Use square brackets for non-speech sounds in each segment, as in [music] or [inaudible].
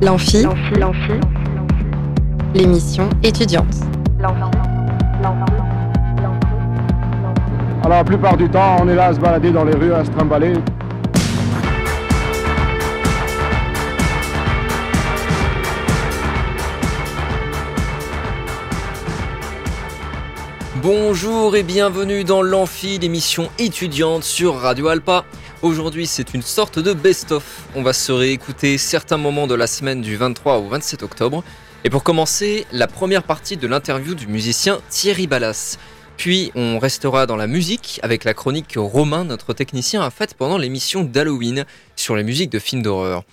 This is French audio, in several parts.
L'amphi, l'émission étudiante. Alors la plupart du temps, on est là à se balader dans les rues, à se trimballer. Bonjour et bienvenue dans l'Amphi, l'émission étudiante sur Radio Alpa. Aujourd'hui, c'est une sorte de best-of. On va se réécouter certains moments de la semaine du 23 au 27 octobre. Et pour commencer, la première partie de l'interview du musicien Thierry Ballas. Puis on restera dans la musique avec la chronique que Romain, notre technicien, a faite pendant l'émission d'Halloween sur les musiques de films d'horreur.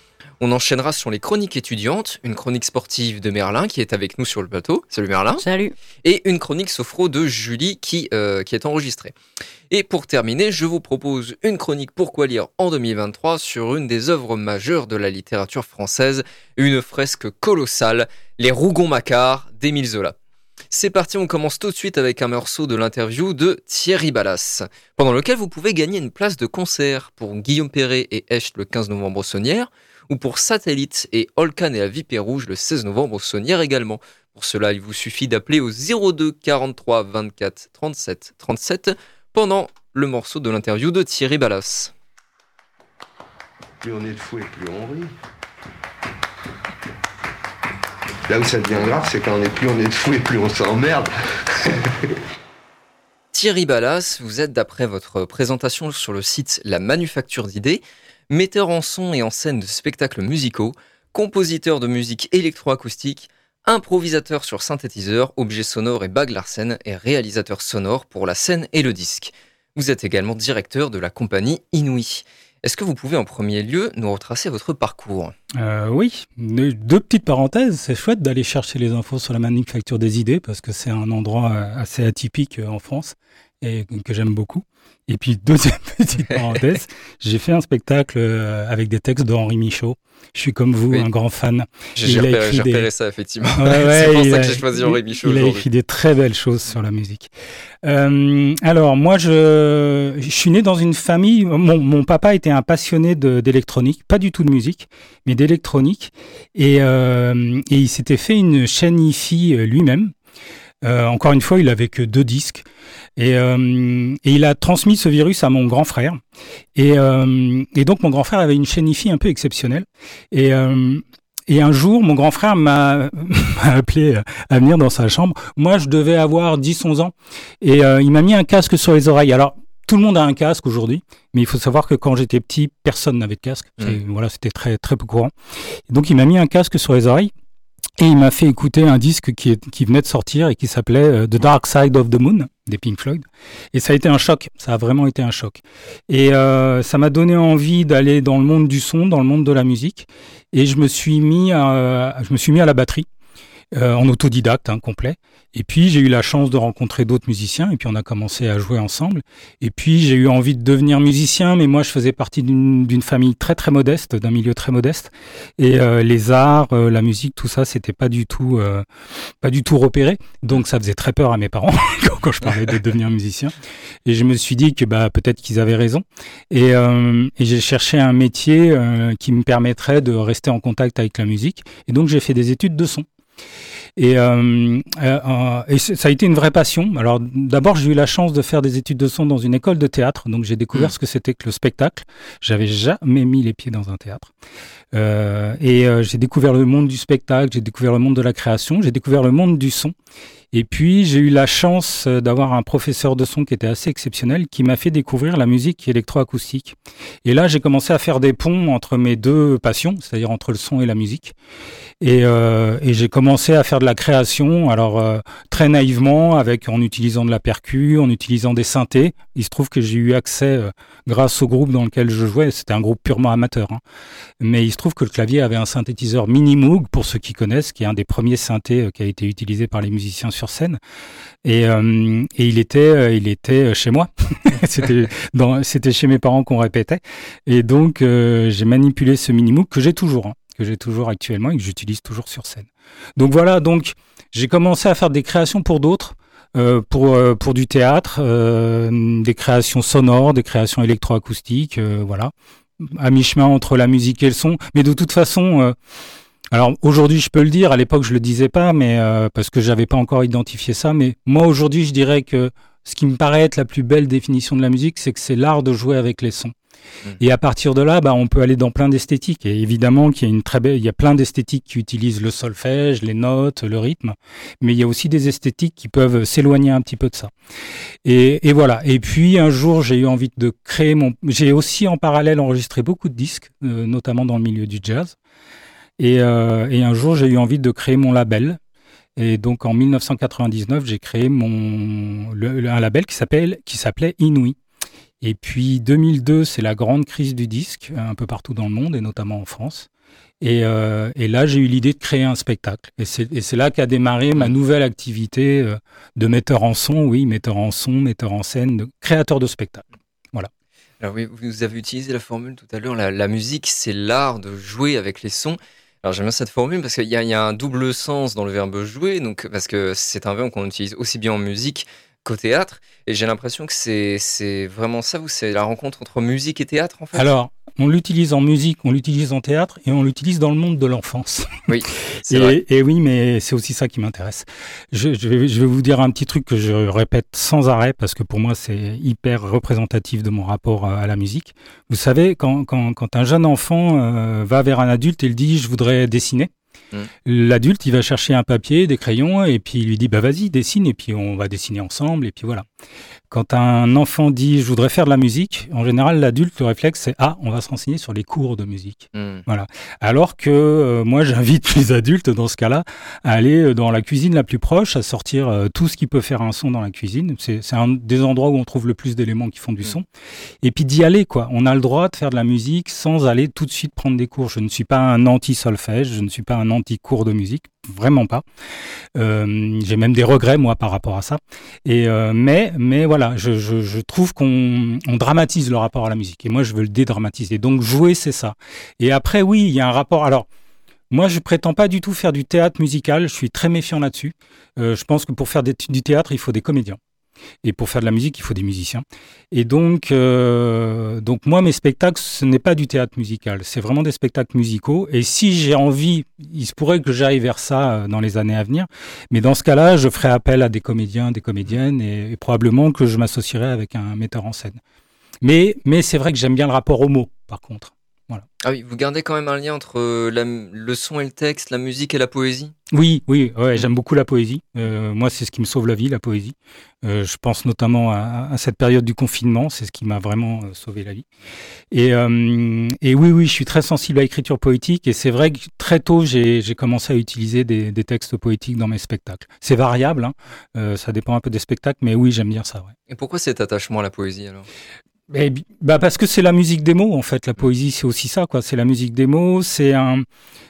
On enchaînera sur les chroniques étudiantes, une chronique sportive de Merlin qui est avec nous sur le plateau. Salut Merlin. Salut. Et une chronique sophro de Julie qui, euh, qui est enregistrée. Et pour terminer, je vous propose une chronique Pourquoi lire en 2023 sur une des œuvres majeures de la littérature française, une fresque colossale, Les Rougon-Macquart d'Émile Zola. C'est parti, on commence tout de suite avec un morceau de l'interview de Thierry Ballas, pendant lequel vous pouvez gagner une place de concert pour Guillaume Perret et Echt le 15 novembre au Saunière, ou pour Satellite et Holkan et la Vipère Rouge le 16 novembre au Saunière également. Pour cela, il vous suffit d'appeler au 02 43 24 37 37 pendant le morceau de l'interview de Thierry Ballas. Plus on est de fou et plus on rit. Là où ça devient grave, c'est quand on est plus on est de fou et plus on s'emmerde. [laughs] Thierry Ballas, vous êtes d'après votre présentation sur le site La Manufacture d'idées, metteur en son et en scène de spectacles musicaux, compositeur de musique électroacoustique, improvisateur sur synthétiseur, objets sonores et bagues Larsen et réalisateur sonore pour la scène et le disque. Vous êtes également directeur de la compagnie Inouï. Est-ce que vous pouvez en premier lieu nous retracer votre parcours? Euh, Oui, deux petites parenthèses. C'est chouette d'aller chercher les infos sur la manufacture des idées parce que c'est un endroit euh, assez atypique euh, en France et que j'aime beaucoup. Et puis, [laughs] deuxième petite parenthèse, j'ai fait un spectacle euh, avec des textes de Henri Michaud. Je suis comme vous, un grand fan. J'ai repéré, repéré, ça, effectivement. [laughs] c'est pour ça que j'ai choisi Henri Michaud. Il a écrit des très belles choses sur la musique. Euh, alors, moi, je, je suis né dans une famille. Mon, mon papa était un passionné d'électronique, pas du tout de musique, mais d'électronique. Et, euh, et il s'était fait une chaîne IFI lui-même. Euh, encore une fois, il avait que deux disques. Et, euh, et, il a transmis ce virus à mon grand frère. Et, euh, et donc, mon grand frère avait une chaîne IFI un peu exceptionnelle. Et, et un jour, mon grand frère m'a [laughs] appelé à venir dans sa chambre. Moi, je devais avoir 10-11 ans. Et il m'a mis un casque sur les oreilles. Alors, tout le monde a un casque aujourd'hui, mais il faut savoir que quand j'étais petit, personne n'avait de casque. Mmh. Voilà, c'était très très peu courant. Et donc, il m'a mis un casque sur les oreilles. Et il m'a fait écouter un disque qui, est, qui venait de sortir et qui s'appelait euh, The Dark Side of the Moon des Pink Floyd. Et ça a été un choc, ça a vraiment été un choc. Et euh, ça m'a donné envie d'aller dans le monde du son, dans le monde de la musique. Et je me suis mis à, je me suis mis à la batterie. Euh, en autodidacte hein, complet. Et puis j'ai eu la chance de rencontrer d'autres musiciens et puis on a commencé à jouer ensemble. Et puis j'ai eu envie de devenir musicien, mais moi je faisais partie d'une famille très très modeste, d'un milieu très modeste. Et euh, les arts, euh, la musique, tout ça, c'était pas du tout pas du tout repéré. Donc ça faisait très peur à mes parents [laughs] quand je parlais de devenir musicien. Et je me suis dit que bah peut-être qu'ils avaient raison. Et, j'ai cherché un métier qui me permettrait de rester en contact avec la musique. Et donc j'ai fait des études de son. Et, euh, euh, et, ça a été une vraie passion. Alors d'abord, j'ai eu la chance de faire des études de son dans une école de théâtre, donc j'ai découvert mmh. ce que c'était que le spectacle. J'avais jamais mis les pieds dans un théâtre. Euh, et euh, j'ai découvert le monde du spectacle, j'ai découvert le monde de la création, j'ai découvert le monde du son. Et puis j'ai eu la chance d'avoir un professeur de son qui était assez exceptionnel, qui m'a fait découvrir la musique électroacoustique. Et là, j'ai commencé à faire des ponts entre mes deux passions, c'est-à-dire entre le son et la musique. Et, euh, j'ai commencé à faire de la création, alors euh, très naïvement, avec en utilisant de la percu, en utilisant des synthés. Il se trouve que j'ai eu accès euh, grâce au groupe dans lequel je jouais. C'était un groupe purement amateur, hein. mais il se trouve que le clavier avait un synthétiseur Mini Moog, pour ceux qui connaissent, qui est un des premiers synthés euh, qui a été utilisé par les musiciens sur scène. Et, euh, et il était, il était chez moi. [laughs] c'était dans, c'était chez mes parents qu'on répétait. Et donc j'ai manipulé ce Mini Moog que j'ai toujours. Hein que j'ai toujours actuellement et que j'utilise toujours sur scène. Donc voilà, donc j'ai commencé à faire des créations pour d'autres, euh, pour euh, pour du théâtre, euh, des créations sonores, des créations électroacoustiques, voilà, à mi-chemin entre la musique et le son. Mais de toute façon, Alors aujourd'hui, je peux le dire. À l'époque, je le disais pas, mais euh, parce que j'avais pas encore identifié ça. Mais moi, aujourd'hui, je dirais que ce qui me paraît être la plus belle définition de la musique, c'est que c'est l'art de jouer avec les sons. Mmh. Et à partir de là, bah, on peut aller dans plein d'esthétiques. Et évidemment qu'il y a une très belle, il y a plein d'esthétiques qui utilisent le solfège, les notes, le rythme. Mais il y a aussi des esthétiques qui peuvent s'éloigner un petit peu de ça. Et, et, voilà. Et puis un jour, j'ai eu envie de créer mon. J'ai aussi en parallèle enregistré beaucoup de disques, euh, notamment dans le milieu du jazz. Et, euh, et un jour, j'ai eu envie de créer mon label. Et donc en 1999, j'ai créé mon un label qui s'appelait Inouï. Et puis 2002, c'est la grande crise du disque un peu partout dans le monde et notamment en France. Et, euh, là, j'ai eu l'idée de créer un spectacle. Et c'est là qu'a démarré ma nouvelle activité euh, de metteur en son, oui, metteur en son, metteur en scène, créateur de spectacle. Voilà. Alors oui, vous avez utilisé la formule tout à l'heure, la musique, c'est l'art de jouer avec les sons. Alors j'aime bien cette formule parce qu'il y, a un double sens dans le verbe jouer, donc parce que c'est un verbe qu'on utilise aussi bien en musique qu'au théâtre. Et j'ai l'impression que c'est vraiment ça, vous, c'est la rencontre entre musique et théâtre en fait? Alors, on l'utilise en musique, on l'utilise en théâtre et on l'utilise dans le monde de l'enfance. [laughs] Oui, [laughs] et, vrai. et, oui, mais c'est aussi ça qui m'intéresse. Je, je, vais, je vais vous dire un petit truc que je répète sans arrêt parce que pour moi c'est hyper représentatif de mon rapport à la musique. Vous savez, quand, quand, quand un jeune enfant euh, va vers un adulte et il dit je voudrais dessiner, Mmh. L'adulte, il va chercher un papier, des crayons, et puis il lui dit bah vas-y, dessine, et puis on va dessiner ensemble, et puis voilà. Quand un enfant dit je voudrais faire de la musique, en général, l'adulte, le réflexe, c'est ah, on va se renseigner sur les cours de musique. Mmh. Voilà. Alors que euh, moi, [laughs] j'invite les adultes, dans ce cas-là, à aller euh, dans la cuisine la plus proche, à sortir euh, tout ce qui peut faire un son dans la cuisine. C'est un des endroits où on trouve le plus d'éléments qui font du mmh. son. Et puis d'y aller, quoi. On a le droit de faire de la musique sans aller tout de suite prendre des cours. Je ne suis pas un anti-solfège, je ne suis pas un anti-cours de musique, vraiment pas. Euh, J'ai même des regrets moi par rapport à ça. Et euh, mais mais voilà, je, trouve qu'on on dramatise le rapport à la musique et moi je veux le dédramatiser. Donc jouer c'est ça. Et après oui, il y a un rapport. Alors moi, je prétends pas du tout faire du théâtre musical. Je suis très méfiant là-dessus. Euh, je pense que pour faire du théâtre, il faut des comédiens. Et pour faire de la musique, il faut des musiciens. Et donc, euh, donc moi, mes spectacles, ce n'est pas du théâtre musical, c'est vraiment des spectacles musicaux. Et si j'ai envie, il se pourrait que j'aille vers ça euh, dans les années à venir. Mais dans ce cas-là, je ferai appel à des comédiens, des comédiennes, et, probablement que je m'associerai avec un metteur en scène. Mais, mais c'est vrai que j'aime bien le rapport au mot, par contre. Voilà. Ah oui, vous gardez quand même un lien entre euh, la, le son et le texte, la musique et la poésie? Oui, oui, ouais, j'aime beaucoup la poésie. Euh, moi, c'est ce qui me sauve la vie, la poésie. Euh, je pense notamment à, à, cette période du confinement, c'est ce qui m'a vraiment euh, sauvé la vie. Et, et, oui, oui, je suis très sensible à l'écriture poétique et c'est vrai que très tôt, j'ai commencé à utiliser des, des, textes poétiques dans mes spectacles. C'est variable, hein, ça dépend un peu des spectacles, mais oui, j'aime bien ça. Ouais. Et pourquoi cet attachement à la poésie alors? Eh, bah parce que c'est la musique des mots en fait. La poésie c'est aussi ça quoi. C'est la musique des mots. C'est un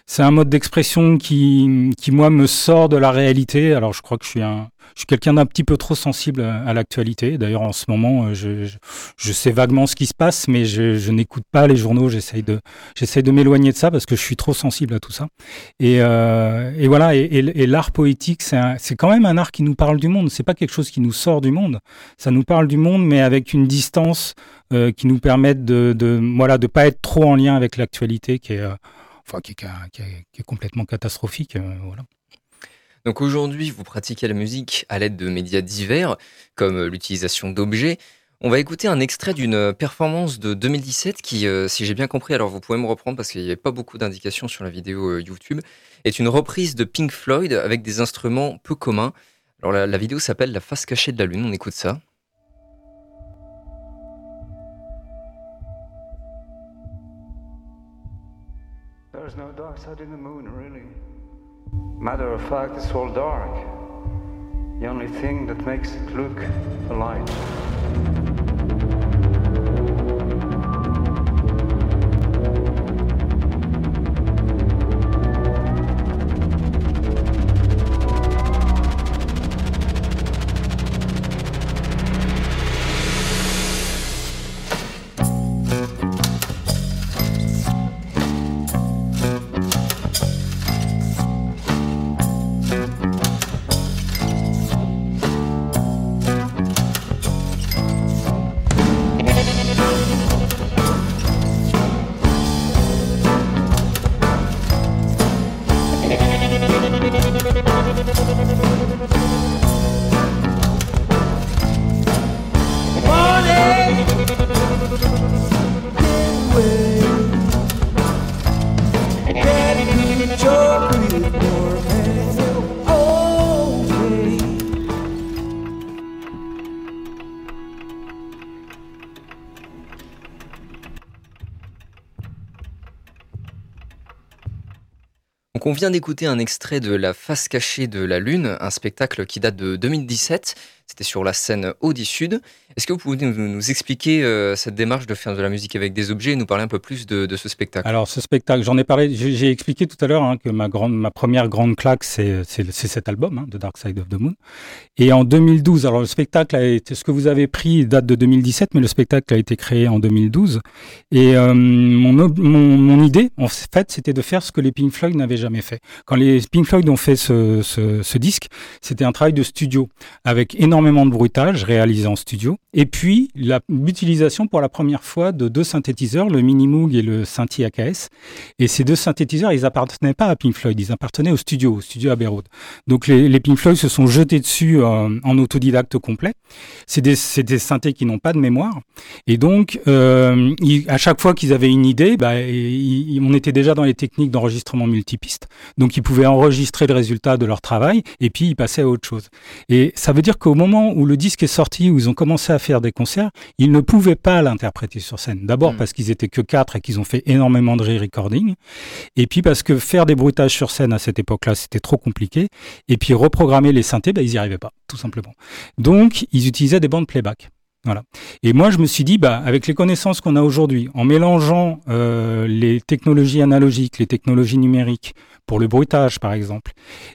c'est un mode d'expression qui qui moi me sort de la réalité. Alors je crois que je suis un je suis quelqu'un d'un petit peu trop sensible à, l'actualité. D'ailleurs en ce moment je, je, je sais vaguement ce qui se passe, mais je, je n'écoute pas les journaux. J'essaye de j'essaye de m'éloigner de ça parce que je suis trop sensible à tout ça. Et euh, et voilà. Et, et, et l'art poétique c'est quand même un art qui nous parle du monde. C'est pas quelque chose qui nous sort du monde. Ça nous parle du monde, mais avec une distance euh, qui nous permettent de, de voilà de pas être trop en lien avec l'actualité qui est euh, enfin qui est, qui, est, qui est, complètement catastrophique euh, voilà. Donc aujourd'hui, vous pratiquez la musique à l'aide de médias divers comme l'utilisation d'objets. On va écouter un extrait d'une performance de 2017 qui, euh, si j'ai bien compris, alors vous pouvez me reprendre parce qu'il n'y avait pas beaucoup d'indications sur la vidéo euh, YouTube, est une reprise de Pink Floyd avec des instruments peu communs. Alors la, la vidéo s'appelle La face cachée de la lune, on écoute ça. There's no dark side in the moon, really. Matter of fact, it's all dark. The only thing that makes it look alive. On vient d'écouter un extrait de La face cachée de la Lune, un spectacle qui date de 2017. C'était sur la scène Audi Sud. Est-ce que vous pouvez nous, expliquer euh, cette démarche de faire de la musique avec des objets et nous parler un peu plus de, ce spectacle? Alors ce spectacle, j'en ai parlé, j'ai expliqué tout à l'heure hein, que ma, première grande claque, c'est cet album, hein, The Dark Side of the Moon. Et en 2012, alors le spectacle a ce que vous avez pris date de 2017, mais le spectacle a été créé en 2012. Et euh, mon, idée, en fait, c'était de faire ce que les Pink Floyd n'avaient jamais fait. Quand les Pink Floyd ont fait ce, ce, ce disque, c'était un travail de studio avec énormément de bruitage réalisé en studio et puis, l'utilisation pour la première fois de deux synthétiseurs, le Mini Moog et le Synthi AKS. Et ces deux synthétiseurs, ils appartenaient pas à Pink Floyd, ils appartenaient au studio, au studio Abbey Road. Donc, les, les Pink Floyd se sont jetés dessus euh, en autodidacte complet. C'est des, des synthés qui n'ont pas de mémoire. Et donc, euh, à chaque fois qu'ils avaient une idée, bah, on était déjà dans les techniques d'enregistrement multipiste. Donc, ils pouvaient enregistrer le résultat de leur travail et puis ils passaient à autre chose. Et ça veut dire qu'au moment où le disque est sorti, où ils ont commencé à faire des concerts, ils ne pouvaient pas l'interpréter sur scène. D'abord mm. parce qu'ils étaient que quatre et qu'ils ont fait énormément de re-recording. Et puis parce que faire des bruitages sur scène à cette époque-là, c'était trop compliqué. Et puis reprogrammer les synthés, ben, ils n'y arrivaient pas, tout simplement. Donc, ils utilisaient des bandes playback. Voilà. Et moi, je me suis dit, bah, avec les connaissances qu'on a aujourd'hui, en mélangeant euh, les technologies analogiques, les technologies numériques, pour le bruitage, par exemple,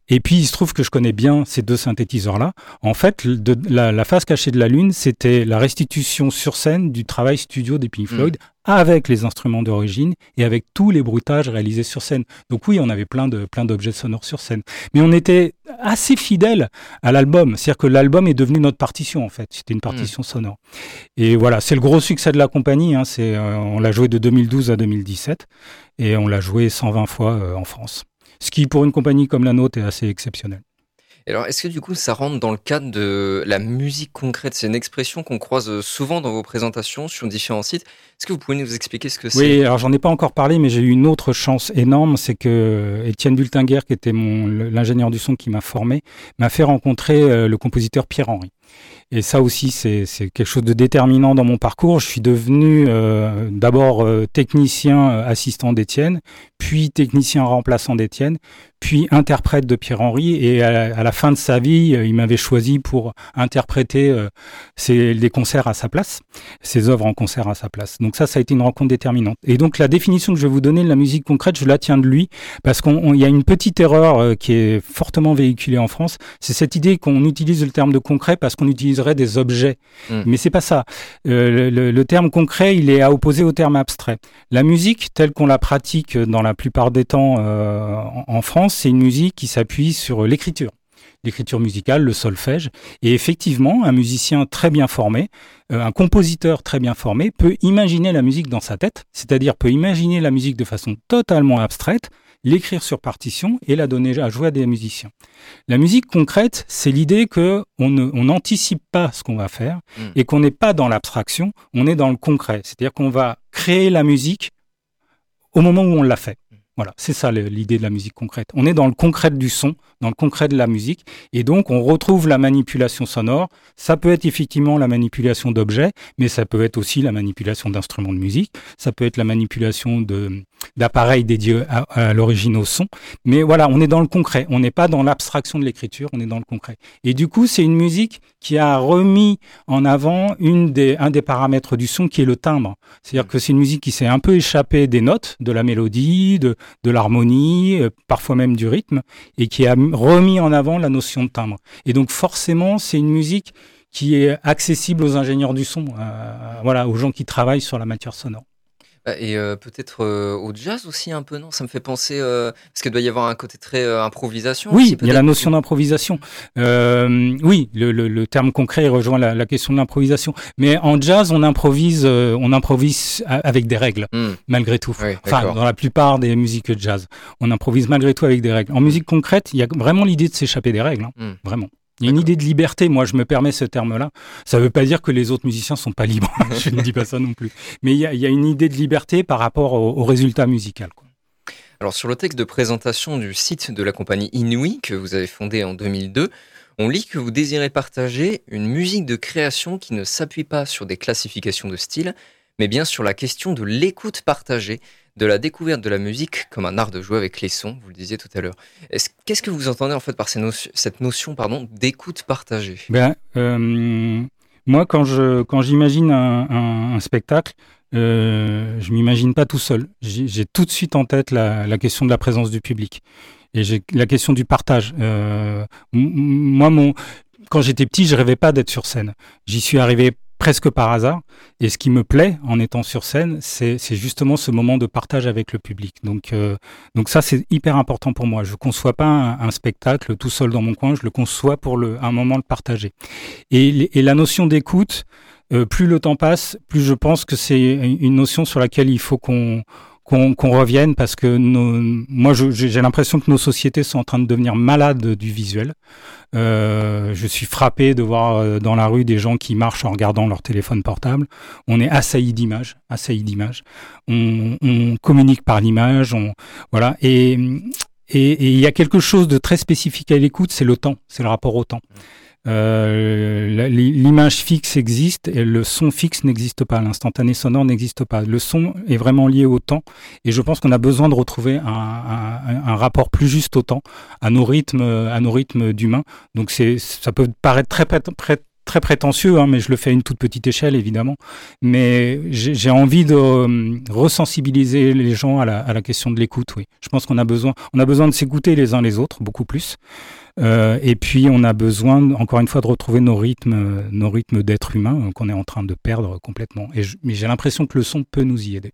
et puis il se trouve que je connais bien ces deux synthétiseurs-là. En fait, de, la, la, face cachée de la Lune, c'était la restitution sur scène du travail studio des Pink mm. Floyd avec les instruments d'origine et avec tous les bruitages réalisés sur scène. Donc oui, on avait plein de plein d'objets sonores sur scène, mais on était assez fidèle à l'album, c'est-à-dire que l'album est devenu notre partition en fait, c'était une partition sonore. Et voilà, c'est le gros succès de la compagnie. Hein, c'est euh, on l'a joué de 2012 à 2017 et on l'a joué 120 fois euh, en France, ce qui pour une compagnie comme la nôtre est assez exceptionnel alors, est-ce que du coup, ça rentre dans le cadre de la musique concrète? C'est une expression qu'on croise euh, souvent dans vos présentations sur différents sites. Est-ce que vous pouvez nous expliquer ce que c'est? Oui, alors j'en ai pas encore parlé, mais j'ai eu une autre chance énorme, c'est que Étienne Bultinguer, qui était mon l'ingénieur du son qui m'a formé, m'a fait rencontrer euh, le compositeur Pierre Henry. Et ça aussi, c'est quelque chose de déterminant dans mon parcours. Je suis devenu euh, d'abord technicien assistant d'Étienne, puis technicien remplaçant d'Étienne, puis interprète de Pierre-Henri. Et à, la fin de sa vie, euh, il m'avait choisi pour interpréter euh, des concerts à sa place, ses œuvres en concert à sa place. Donc ça, ça a été une rencontre déterminante. Et donc la définition que je vais vous donner de la musique concrète, je la tiens de lui, parce qu'il y a une petite erreur euh, qui est fortement véhiculée en France, c'est cette idée qu'on utilise le terme de concret parce qu'on utiliserait des objets. Mmh. Mais c'est pas ça. le, le, terme concret, il est à opposer au terme abstrait. La musique, telle qu'on la pratique dans la plupart des temps en, en France, c'est une musique qui s'appuie sur l'écriture l'écriture musicale, le solfège. Et effectivement, un musicien très bien formé, euh, un compositeur très bien formé, peut imaginer la musique dans sa tête, c'est-à-dire peut imaginer la musique de façon totalement abstraite, l'écrire sur partition et la donner à jouer à des musiciens. La musique concrète, c'est l'idée que on n'anticipe pas ce qu'on va faire hmm. et qu'on n'est pas dans l'abstraction, on est dans le concret. C'est-à-dire qu'on va créer la musique au moment où on l'a fait. Voilà, c'est ça l'idée de la musique concrète. On est dans le concret du son, dans le concret de la musique, et donc on retrouve la manipulation sonore. Ça peut être effectivement la manipulation d'objets, mais ça peut être aussi la manipulation d'instruments de musique, ça peut être la manipulation de d'appareils dédiés à, l'origine au son. Mais voilà, on est dans le concret, on n'est pas dans l'abstraction de l'écriture, on est dans le concret. Et du coup, c'est une musique qui a remis en avant une des, un des paramètres du son qui est le timbre. C'est-à-dire que c'est une musique qui s'est un peu échappée des notes, de la mélodie, de, de l'harmonie, euh, parfois même du rythme, et qui a remis en avant la notion de timbre. Et donc forcément, c'est une musique qui est accessible aux ingénieurs du son, euh, voilà, aux gens qui travaillent sur la matière sonore. Bah, et euh, peut-être au jazz aussi un peu, non? Ça me fait penser, parce qu'il doit y avoir un côté très improvisation. Oui, il y a la notion d'improvisation. oui, le, terme concret rejoint la, question de l'improvisation. Mais en jazz, on improvise, on improvise avec des règles, hmm. malgré tout. enfin, dans la plupart des musiques jazz, on improvise malgré tout avec des règles. En musique concrète, il y a vraiment l'idée de s'échapper des règles, hein, hmm. vraiment. Il y a une idée de liberté, moi je me permets ce terme-là. Ça ne veut pas dire que les autres musiciens sont pas libres, [laughs] je ne dis pas ça non plus. Mais il y a, une idée de liberté par rapport au, résultat musical. Alors sur le texte de présentation du site de la compagnie Inouï que vous avez fondé en 2002, on lit que vous désirez partager une musique de création qui ne s'appuie pas sur des classifications de style, mais bien sur la question de l'écoute partagée, de la découverte de la musique comme un art de jouer avec les sons, vous le disiez tout à l'heure. Qu'est-ce que vous entendez en fait par cette notion pardon, d'écoute partagée? Ben, euh, Moi, quand je quand j'imagine un, spectacle, euh, je m'imagine pas tout seul. J'ai tout de suite en tête la, question de la présence du public et la question du partage. Euh, moi, mon quand j'étais petit, je rêvais pas d'être sur scène. J'y suis arrivé presque par hasard. Et ce qui me plaît en étant sur scène, c'est justement ce moment de partage avec le public. Donc, euh, ça, c'est hyper important pour moi. Je ne conçois pas un, spectacle tout seul dans mon coin, je le conçois pour le, un moment de partager. Et, et la notion d'écoute, euh, plus le temps passe, plus je pense que c'est une notion sur laquelle il faut qu'on qu'on revienne parce que moi j'ai l'impression que nos sociétés sont en train de devenir malades du visuel. Euh, je suis frappé de voir euh, dans la rue des gens qui marchent en regardant leur téléphone portable. On est assailli d'images, assailli d'images. On, communique par l'image, voilà et il y a quelque chose de très spécifique à l'écoute, c'est le temps, c'est le rapport au temps. Euh, l'image fixe existe et le son fixe n'existe pas. L'instantané sonore n'existe pas. Le son est vraiment lié au temps et je pense qu'on a besoin de retrouver un, rapport plus juste au temps, à nos rythmes, à nos rythmes d'humains. Donc ça peut paraître très, très très prétentieux, hein, mais je le fais à une toute petite échelle évidemment. Mais j'ai envie de euh, resensibiliser les gens à la, à la question de l'écoute. Oui, je pense qu'on a besoin, on a besoin de s'écouter les uns les autres beaucoup plus. Euh, et puis on a besoin, encore une fois, de retrouver nos rythmes, nos rythmes d'être humain qu'on est en train de perdre complètement. Et mais j'ai l'impression que le son peut nous y aider.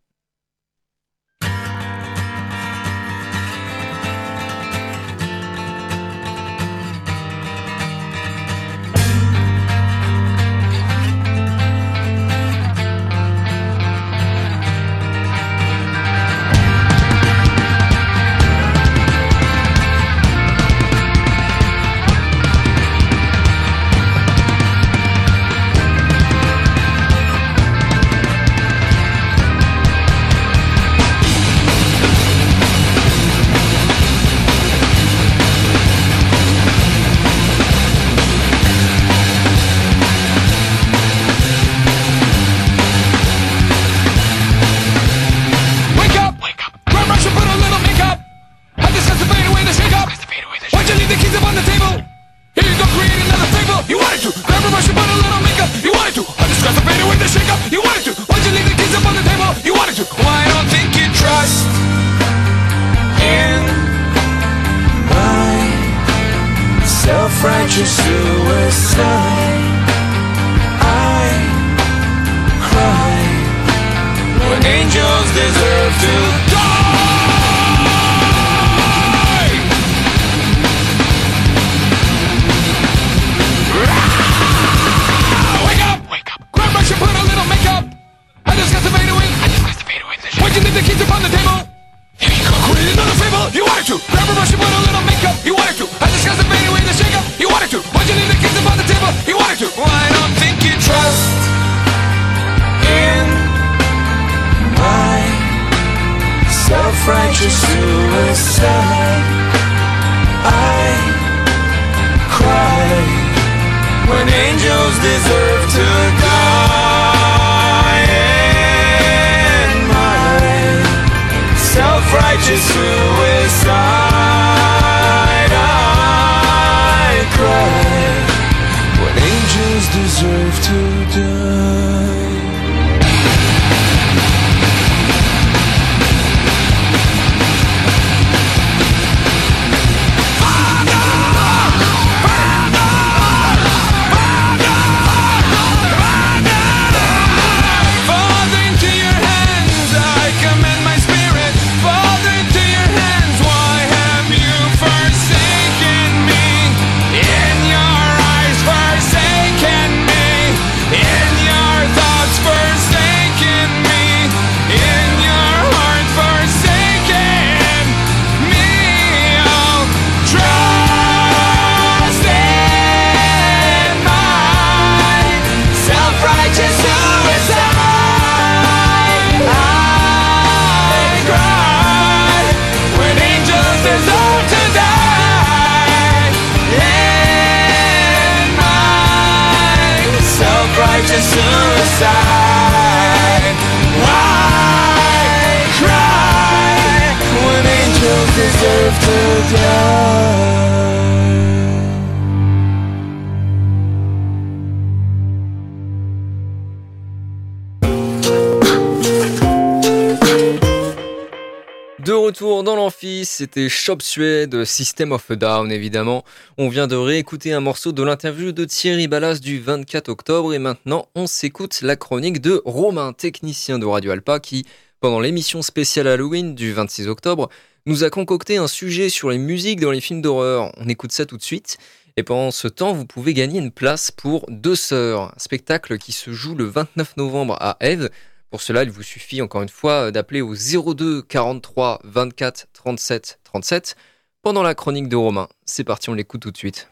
C'était Shop Suede, System of a Down évidemment. On vient de réécouter un morceau de l'interview de Thierry Ballas du 24 octobre et maintenant on s'écoute la chronique de Romain, technicien de Radio Alpa qui, pendant l'émission spéciale Halloween du 26 octobre, nous a concocté un sujet sur les musiques dans les films d'horreur. On écoute ça tout de suite. Et pendant ce temps, vous pouvez gagner une place pour Deux Sœurs, spectacle qui se joue le 29 novembre à Ève pour cela, il vous suffit encore une fois d'appeler au 02 43 24 37 37 pendant la chronique de Romain. C'est parti, on l'écoute tout de suite.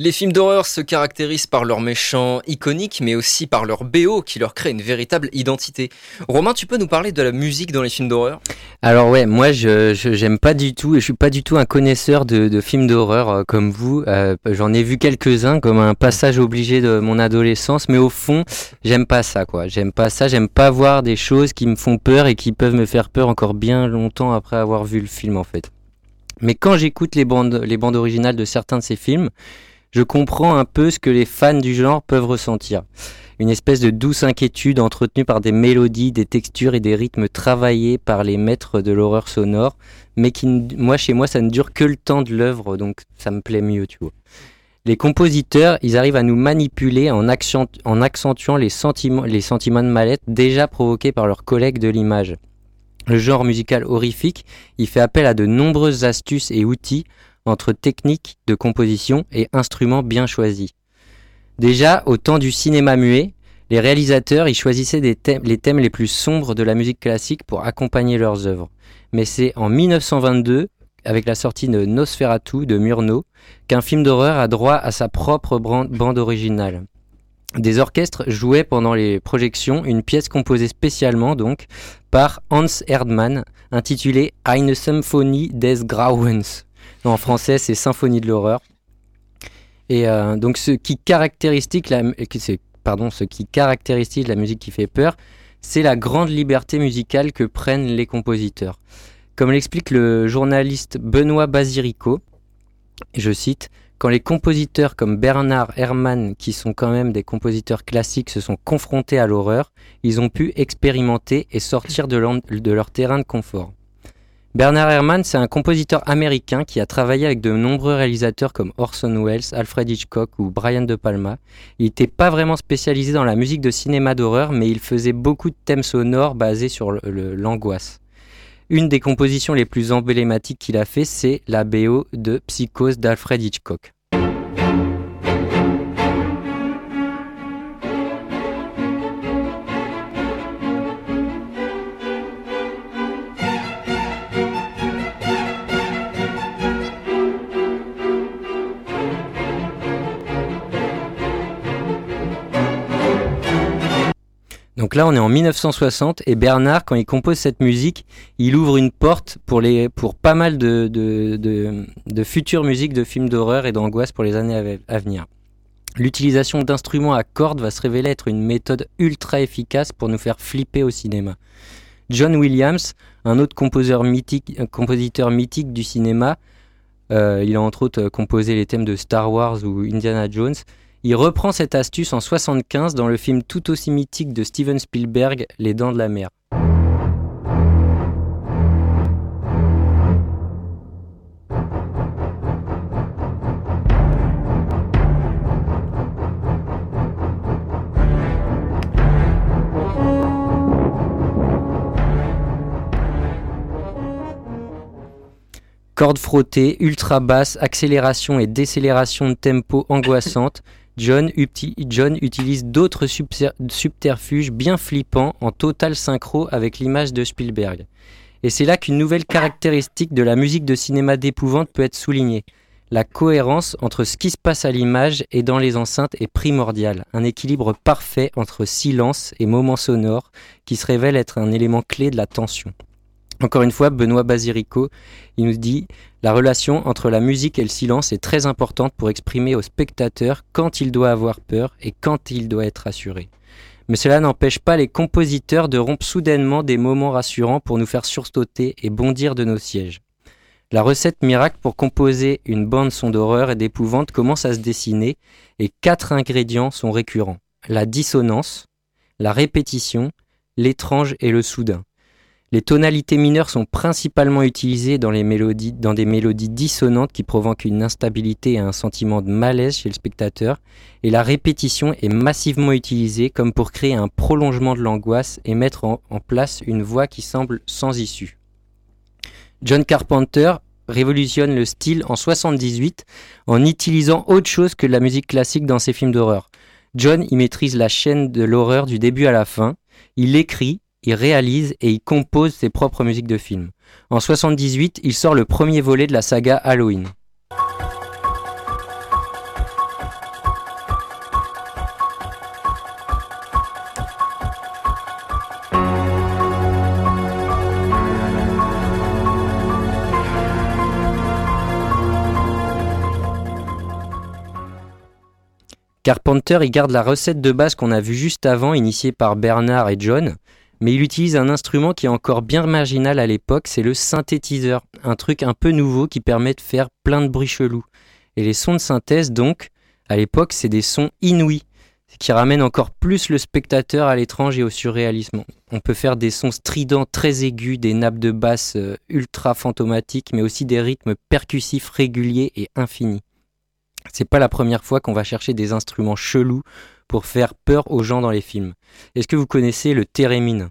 Les films d'horreur se caractérisent par leurs méchants iconiques, mais aussi par leur BO qui leur crée une véritable identité. Romain, tu peux nous parler de la musique dans les films d'horreur? Alors ouais, moi je j'aime pas du tout et je suis pas du tout un connaisseur de, films d'horreur euh, comme vous. Euh, j'en ai vu quelques-uns comme un passage obligé de mon adolescence, mais au fond j'aime pas ça quoi. J'aime pas ça. J'aime pas voir des choses qui me font peur et qui peuvent me faire peur encore bien longtemps après avoir vu le film en fait. Mais quand j'écoute les bandes les bandes originales de certains de ces films je comprends un peu ce que les fans du genre peuvent ressentir. Une espèce de douce inquiétude entretenue par des mélodies, des textures et des rythmes travaillés par les maîtres de l'horreur sonore, mais qui, moi, chez moi, ça ne dure que le temps de l'œuvre, donc ça me plaît mieux, tu vois. Les compositeurs, ils arrivent à nous manipuler en, en accentuant les sentiments, les sentiments de mal-être déjà provoqués par leurs collègues de l'image. Le genre musical horrifique, il fait appel à de nombreuses astuces et outils entre technique de composition et instruments bien choisis. Déjà, au temps du cinéma muet, les réalisateurs y choisissaient les thèmes les plus sombres de la musique classique pour accompagner leurs œuvres. Mais c'est en 1922, avec la sortie de Nosferatu de Murnau, qu'un film d'horreur a droit à sa propre bande originale. Des orchestres jouaient pendant les projections une pièce composée spécialement donc par Hans Erdmann intitulée Eine Symphonie des Grauens en français, c'est Symphonie de l'horreur. Et euh, donc, ce qui, caractérise la, pardon, ce qui caractérise la musique qui fait peur, c'est la grande liberté musicale que prennent les compositeurs. Comme l'explique le journaliste Benoît Basirico, je cite, quand les compositeurs comme Bernard Herrmann, qui sont quand même des compositeurs classiques, se sont confrontés à l'horreur, ils ont pu expérimenter et sortir de leur terrain de confort. Bernard Herrmann, c'est un compositeur américain qui a travaillé avec de nombreux réalisateurs comme Orson Welles, Alfred Hitchcock ou Brian De Palma. Il n'était pas vraiment spécialisé dans la musique de cinéma d'horreur, mais il faisait beaucoup de thèmes sonores basés sur l'angoisse. Une des compositions les plus emblématiques qu'il a fait, c'est la BO de Psychose d'Alfred Hitchcock. Donc là, on est en 1960 et Bernard, quand il compose cette musique, il ouvre une porte pour, les, pour pas mal de, de, futures musiques de films d'horreur et d'angoisse pour les années à, venir. L'utilisation d'instruments à cordes va se révéler être une méthode ultra efficace pour nous faire flipper au cinéma. John Williams, un autre compositeur mythique, compositeur mythique du cinéma, euh, il a entre autres composé les thèmes de Star Wars ou Indiana Jones, il reprend cette astuce en 75 dans le film tout aussi mythique de Steven Spielberg, Les Dents de la Mer. Cordes frottées, ultra basse, accélération et décélération de tempo angoissante, John, utilise d'autres subterfuges bien flippants en total synchro avec l'image de Spielberg. Et c'est là qu'une nouvelle caractéristique de la musique de cinéma d'épouvante peut être soulignée. La cohérence entre ce qui se passe à l'image et dans les enceintes est primordiale. Un équilibre parfait entre silence et moments sonores qui se révèle être un élément clé de la tension. Encore une fois, Benoît Basirico, il nous dit la relation entre la musique et le silence est très importante pour exprimer au spectateur quand il doit avoir peur et quand il doit être rassuré. Mais cela n'empêche pas les compositeurs de rompre soudainement des moments rassurants pour nous faire sursauter et bondir de nos sièges. La recette miracle pour composer une bande son d'horreur et d'épouvante commence à se dessiner et quatre ingrédients sont récurrents. La dissonance, la répétition, l'étrange et le soudain. Les tonalités mineures sont principalement utilisées dans, mélodies, dans des mélodies dissonantes qui provoquent une instabilité et un sentiment de malaise chez le spectateur, et la répétition est massivement utilisée comme pour créer un prolongement de l'angoisse et mettre en, en place une voix qui semble sans issue. John Carpenter révolutionne le style en 78 en utilisant autre chose que la musique classique dans ses films d'horreur. John y maîtrise la chaîne de l'horreur du début à la fin, il écrit, il réalise et il compose ses propres musiques de films. En 78, il sort le premier volet de la saga Halloween. Carpenter il garde la recette de base qu'on a vue juste avant, initiée par Bernard et John, mais il utilise un instrument qui est encore bien marginal à l'époque, c'est le synthétiseur, un truc un peu nouveau qui permet de faire plein de bruits chelous. Et les sons de synthèse, donc, à l'époque, c'est des sons inouïs, qui ramènent encore plus le spectateur à l'étrange et au surréalisme. On peut faire des sons stridents très aigus, des nappes de basse euh, ultra fantomatiques, mais aussi des rythmes percussifs réguliers et infinis. C'est pas la première fois qu'on va chercher des instruments chelous pour faire peur aux gens dans les films. Est-ce que vous connaissez le thérémine?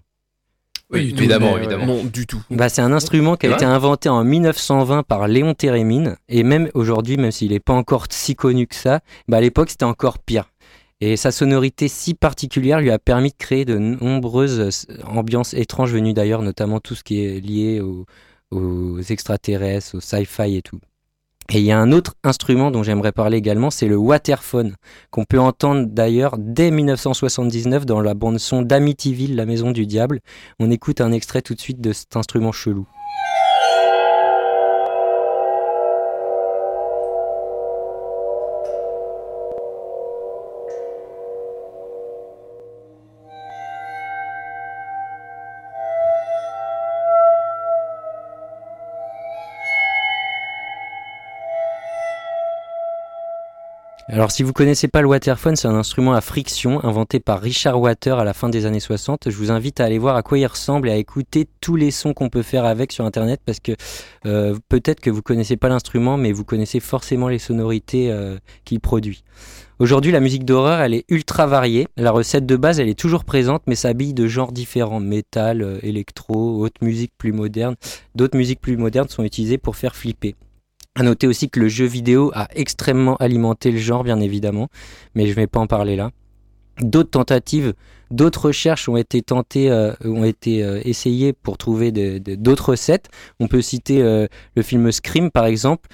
Oui, tout, évidemment, mais, évidemment. Non, du tout. bah, C'est un instrument qui a été inventé en 1920 par Léon Thérémine, et même aujourd'hui, même s'il n'est pas encore si connu que ça, bah, à l'époque c'était encore pire. Et sa sonorité si particulière lui a permis de créer de nombreuses euh, ambiances étranges venues d'ailleurs, notamment tout ce qui est lié aux, aux extraterrestres, au sci-fi et tout. Et il y a un autre instrument dont j'aimerais parler également, c'est le waterphone, qu'on peut entendre d'ailleurs dès 1979 dans la bande son d'Amityville, la maison du diable. On écoute un extrait tout de suite de cet instrument chelou. Alors si vous connaissez pas le waterphone, c'est un instrument à friction inventé par Richard Water à la fin des années 60. Je vous invite à aller voir à quoi il ressemble et à écouter tous les sons qu'on peut faire avec sur internet parce que euh, peut-être que vous connaissez pas l'instrument mais vous connaissez forcément les sonorités euh, qu'il produit. Aujourd'hui, la musique d'horreur, elle est ultra variée. La recette de base, elle est toujours présente, mais s'habille de genres différents. Métal, euh, électro, haute musique plus moderne. D'autres musiques plus modernes sont utilisées pour faire flipper. À noter aussi que le jeu vidéo a extrêmement alimenté le genre, bien évidemment, mais je ne vais pas en parler là. D'autres tentatives, d'autres recherches ont été tentées, euh, ont été euh, essayées pour trouver d'autres recettes. On peut citer euh, le film Scream, par exemple,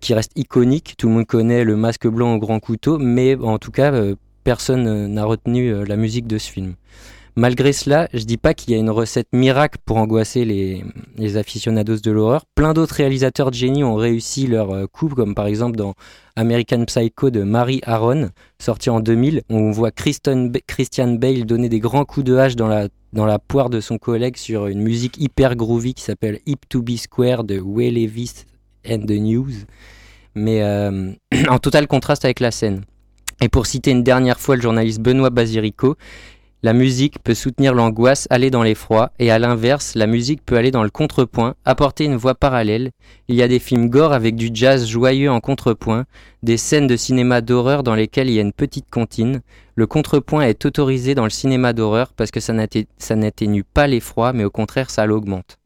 qui reste iconique. Tout le monde connaît le masque blanc au grand couteau, mais en tout cas, personne n'a retenu la musique de ce film. Malgré cela, je dis pas qu'il y a une recette miracle pour angoisser les, les aficionados de l'horreur. Plein d'autres réalisateurs de génie ont réussi leur euh, coup, comme par exemple dans American Psycho de Mary Aaron, sorti en 2000. On voit Christian Bale donner des grands coups de hache dans la, dans la poire de son collègue sur une musique hyper groovy qui s'appelle Hip to be Square de Way Levis and the News, mais euh, [clears throat] en total contraste avec la scène. Et pour citer une dernière fois le journaliste Benoît Basirico, la musique peut soutenir l'angoisse, aller dans l'effroi, et à l'inverse, la musique peut aller dans le contrepoint, apporter une voix parallèle. Il y a des films gore avec du jazz joyeux en contrepoint, des scènes de cinéma d'horreur dans lesquelles il y a une petite comptine. Le contrepoint est autorisé dans le cinéma d'horreur parce que ça n'atté- ça n'atténue pas l'effroi, mais au contraire, ça l'augmente.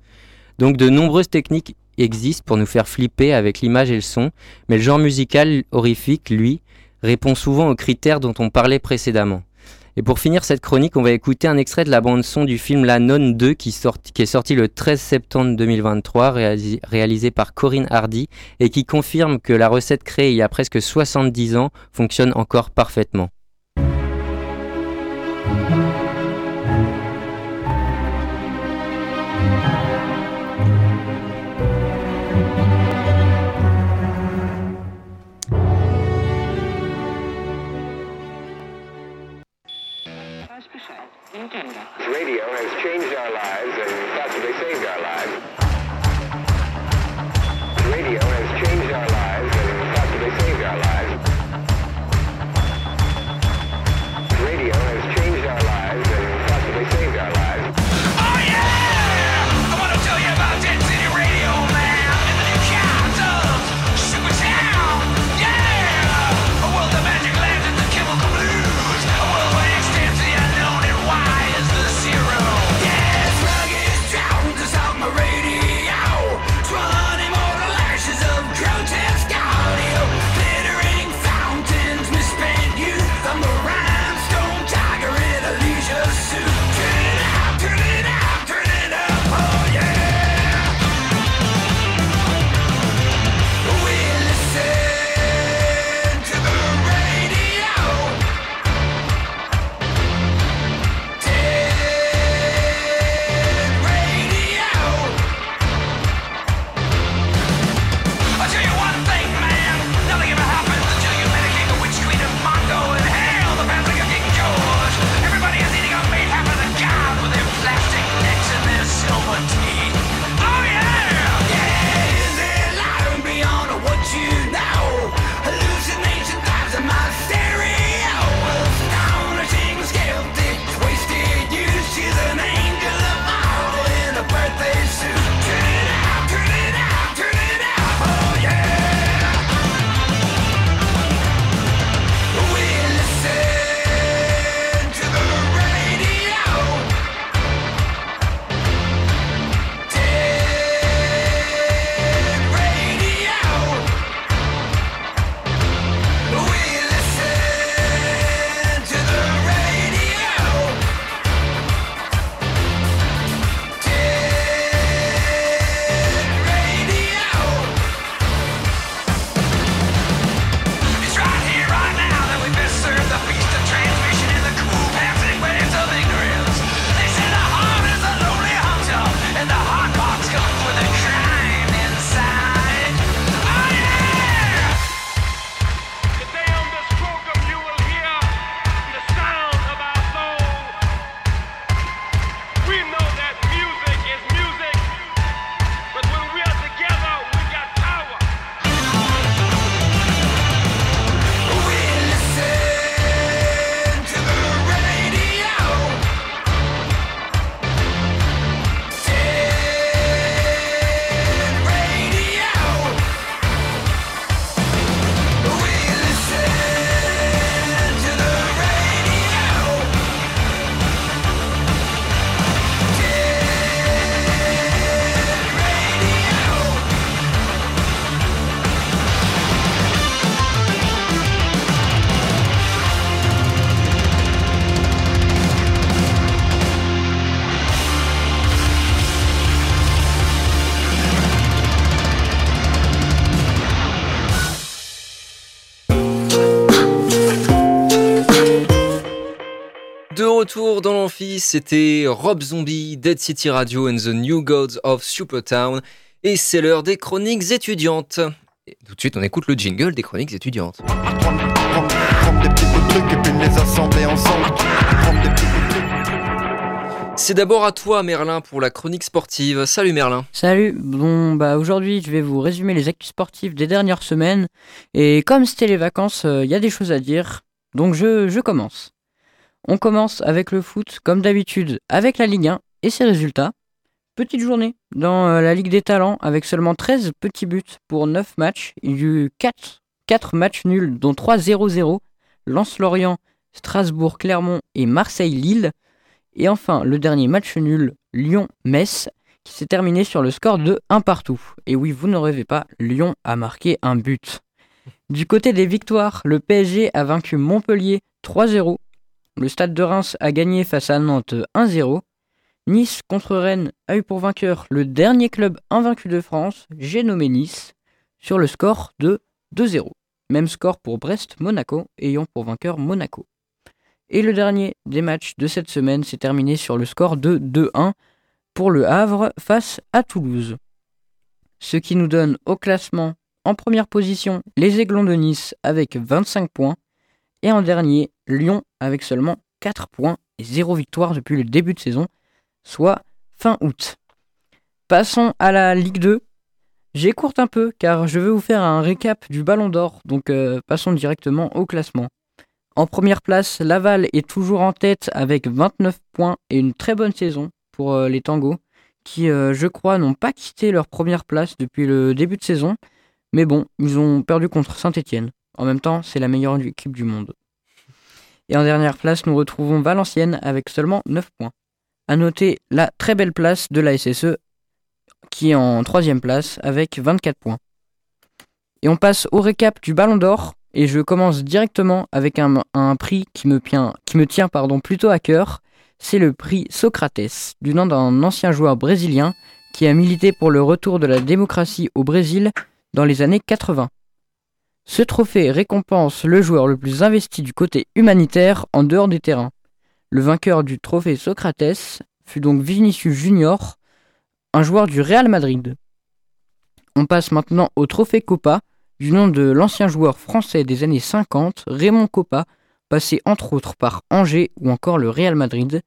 Donc de nombreuses techniques existent pour nous faire flipper avec l'image et le son, mais le genre musical horrifique, lui, répond souvent aux critères dont on parlait précédemment. Et pour finir cette chronique, on va écouter un extrait de la bande-son du film La Nonne 2 qui, est sorti le 13 septembre 2023, réalisé, réalisé par Corinne Hardy, et qui confirme que la recette créée il y a presque 70 ans fonctionne encore parfaitement. Dans l'amphi, c'était Rob Zombie, Dead City Radio and the New Gods of Supertown. Et c'est l'heure des chroniques étudiantes. Et tout de suite, on écoute le jingle des chroniques étudiantes. C'est d'abord à toi, Merlin, pour la chronique sportive. Salut Merlin. Salut. Bon, bah aujourd'hui, je vais vous résumer les actus sportifs des dernières semaines. Et comme c'était les vacances, il y a des choses à dire. Donc je commence. On commence avec le foot, comme d'habitude, avec la Ligue 1 et ses résultats. Petite journée dans euh, la Ligue des Talents avec seulement 13 petits buts pour 9 matchs. Il y a eu 4, 4 matchs nuls, dont 3 0-0. Lens-Lorient, Strasbourg-Clermont et Marseille-Lille. Et enfin, le dernier match nul, Lyon-Metz, qui s'est terminé sur le score de 1 partout. Et oui, vous ne rêvez pas, Lyon a marqué un but. Du côté des victoires, le PSG a vaincu Montpellier 3-0. Le Stade de Reims a gagné face à Nantes 1-0. Nice contre Rennes a eu pour vainqueur le dernier club invaincu de France, j'ai nommé Nice, sur le score de 2-0. Même score pour Brest-Monaco, ayant pour vainqueur Monaco. Et le dernier des matchs de cette semaine s'est terminé sur le score de 2-1 pour le Havre face à Toulouse. Ce qui nous donne au classement en première position les Aiglons de Nice avec 25 points et en dernier Lyon avec seulement 4 points et 0 victoire depuis le début de saison, soit fin août. Passons à la Ligue 2. J'écourte un peu car je veux vous faire un récap du Ballon d'Or, donc euh, passons directement au classement. En première place, Laval est toujours en tête avec 29 points et une très bonne saison pour euh, les Tangos, qui euh, je crois n'ont pas quitté leur première place depuis le début de saison, mais bon, ils ont perdu contre Saint-Etienne. En même temps, c'est la meilleure équipe du monde. Et en dernière place, nous retrouvons Valenciennes avec seulement 9 points. A noter la très belle place de la SSE qui est en troisième place avec 24 points. Et on passe au récap du Ballon d'Or et je commence directement avec un, prix qui me, tient, pardon, plutôt à cœur. C'est le prix Socrates, du nom d'un ancien joueur brésilien qui a milité pour le retour de la démocratie au Brésil dans les années 80. Ce trophée récompense le joueur le plus investi du côté humanitaire en dehors des terrains. Le vainqueur du trophée Socrates fut donc Vinicius Junior, un joueur du Real Madrid. On passe maintenant au trophée Copa, du nom de l'ancien joueur français des années 50, Raymond Copa, passé entre autres par Angers ou encore le Real Madrid.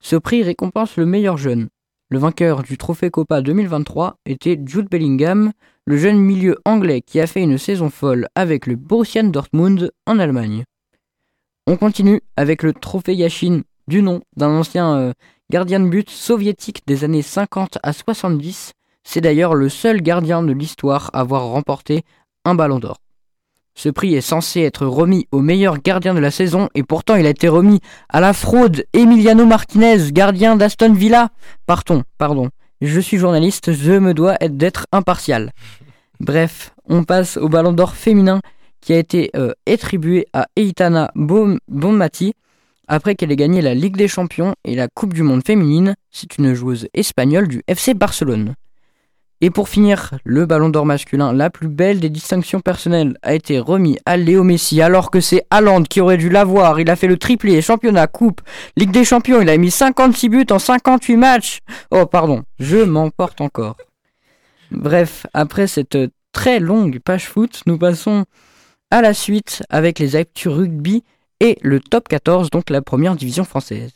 Ce prix récompense le meilleur jeune. Le vainqueur du trophée Copa 2023 était Jude Bellingham, le jeune milieu anglais qui a fait une saison folle avec le Borussia Dortmund en Allemagne. On continue avec le trophée Yashin, du nom d'un ancien euh, gardien de but soviétique des années 50 à 70. C'est d'ailleurs le seul gardien de l'histoire à avoir remporté un ballon d'or. Ce prix est censé être remis au meilleur gardien de la saison et pourtant il a été remis à la fraude Emiliano Martinez, gardien d'Aston Villa. Pardon, pardon. Je suis journaliste, je me dois d'être impartial. Bref, on passe au ballon d'or féminin qui a été euh, attribué à Eitana Bonmati après qu'elle ait gagné la Ligue des Champions et la Coupe du Monde féminine. C'est une joueuse espagnole du FC Barcelone. Et pour finir, le ballon d'or masculin, la plus belle des distinctions personnelles, a été remis à Léo Messi alors que c'est Haaland qui aurait dû l'avoir. Il a fait le triplé, championnat, coupe, Ligue des champions, il a mis 56 buts en 58 matchs. Oh pardon, je m'emporte encore. Bref, après cette très longue page foot, nous passons à la suite avec les actus rugby et le top 14, donc la première division française.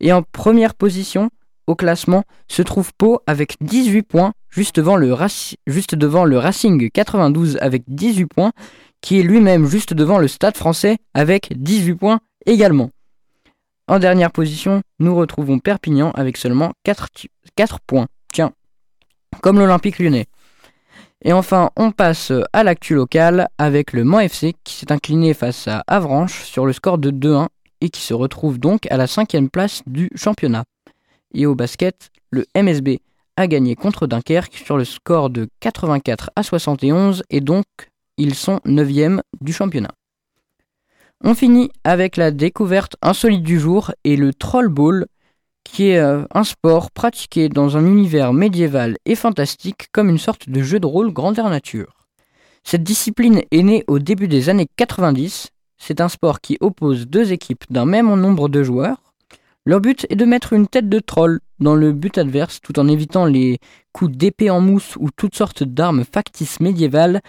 Et en première position, au classement se trouve Pau avec 18 points, juste devant, le Racing 92 avec 18 points, qui est lui-même juste devant le Stade français avec 18 points également. En dernière position, nous retrouvons Perpignan avec seulement 4, 4 points. Tiens, comme l'Olympique lyonnais. Et enfin, on passe à l'actu local avec le Mans FC qui s'est incliné face à Avranches sur le score de 2-1 et qui se retrouve donc à la cinquième place du championnat. Et au basket, le MSB a gagné contre Dunkerque sur le score de 84 à 71 et donc ils sont 9e du championnat. On finit avec la découverte insolite du jour et le Troll Ball, qui est euh, un sport pratiqué dans un univers médiéval et fantastique comme une sorte de jeu de rôle grandeur nature. Cette discipline est née au début des années 90. C'est un sport qui oppose deux équipes d'un même nombre de joueurs Leur but est de mettre une tête de troll dans le but adverse tout en évitant les coups d'épée en mousse ou toutes sortes d'armes factices médiévales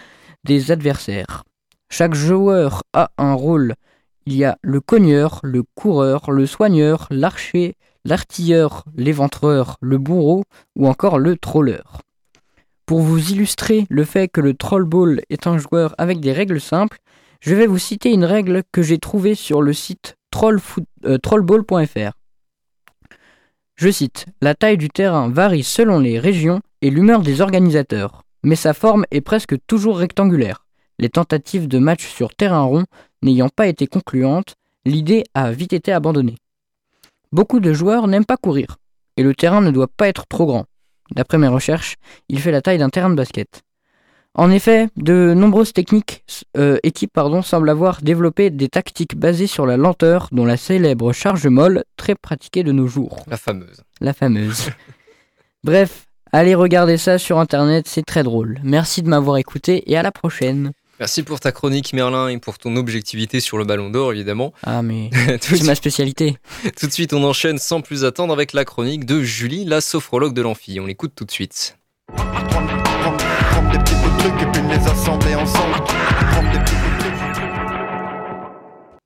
des adversaires. Chaque joueur a un rôle. Il y a le cogneur, le coureur, le soigneur, l'archer, l'artilleur, l'éventreur, le bourreau ou encore le troller. Pour vous illustrer le fait que le trollball est un joueur avec des règles simples, je vais vous citer une règle que j'ai trouvée sur le site euh, trollball.fr. Je cite La taille du terrain varie selon les régions et l'humeur des organisateurs, mais sa forme est presque toujours rectangulaire. Les tentatives de match sur terrain rond n'ayant pas été concluantes, l'idée a vite été abandonnée. Beaucoup de joueurs n'aiment pas courir, et le terrain ne doit pas être trop grand. D'après mes recherches, il fait la taille d'un terrain de basket. En effet, de nombreuses techniques, euh, équipes pardon, semblent avoir développé des tactiques basées sur la lenteur, dont la célèbre charge molle, très pratiquée de nos jours. La fameuse. La fameuse. [laughs] Bref, allez regarder ça sur internet, c'est très drôle. Merci de m'avoir écouté et à la prochaine. Merci pour ta chronique Merlin et pour ton objectivité sur le ballon d'or évidemment. Ah mais [laughs] c'est ma spécialité. [laughs] tout de suite on enchaîne sans plus attendre avec la chronique de Julie, la sophrologue de l'amphi. On l'écoute tout de suite.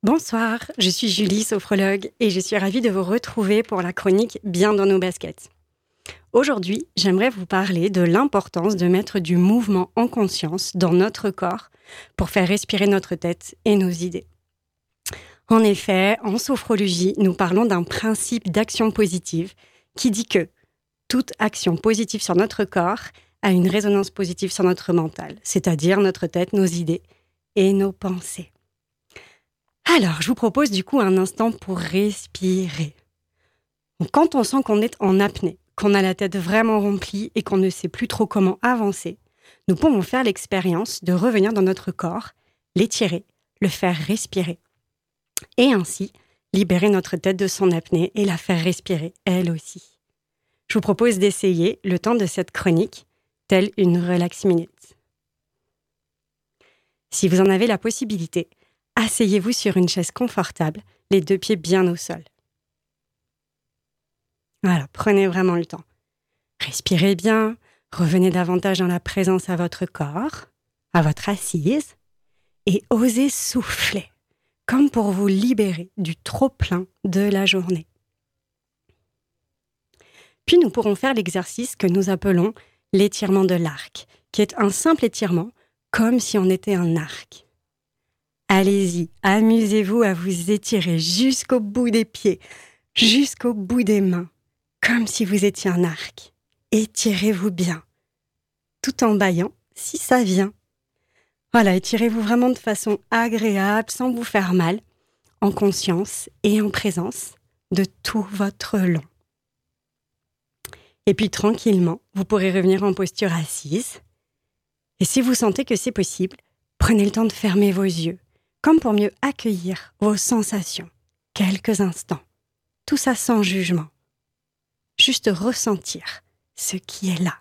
Bonsoir, je suis Julie, sophrologue, et je suis ravie de vous retrouver pour la chronique Bien dans nos baskets. Aujourd'hui, j'aimerais vous parler de l'importance de mettre du mouvement en conscience dans notre corps pour faire respirer notre tête et nos idées. En effet, en sophrologie, nous parlons d'un principe d'action positive qui dit que toute action positive sur notre corps a une résonance positive sur notre mental, c'est-à-dire notre tête, nos idées et nos pensées. Alors, je vous propose du coup un instant pour respirer. quand on sent qu'on est en apnée, qu'on a la tête vraiment remplie et qu'on ne sait plus trop comment avancer, nous pouvons faire l'expérience de revenir dans notre corps, l'étirer, le faire respirer. Et ainsi, libérer notre tête de son apnée et la faire respirer, elle aussi. Je vous propose d'essayer, le temps de cette chronique, telle une relax minute. Si vous en avez la possibilité, asseyez-vous sur une chaise confortable, les deux pieds bien au sol. Voilà, prenez vraiment le temps. Respirez bien, revenez davantage dans la présence à votre corps, à votre assise, et osez souffler, comme pour vous libérer du trop-plein de la journée. Puis nous pourrons faire l'exercice que nous appelons l'étirement de l'arc, qui est un simple étirement, comme si on était un arc. Allez-y, amusez-vous à vous étirer jusqu'au bout des pieds, jusqu'au bout des mains, comme si vous étiez un arc. Étirez-vous bien, tout en baillant si ça vient. Voilà, étirez-vous vraiment de façon agréable, sans vous faire mal, en conscience et en présence de tout votre long. Et puis tranquillement, vous pourrez revenir en posture assise. Et si vous sentez que c'est possible, prenez le temps de fermer vos yeux, comme pour mieux accueillir vos sensations. Quelques instants. Tout ça sans jugement. Juste ressentir ce qui est là.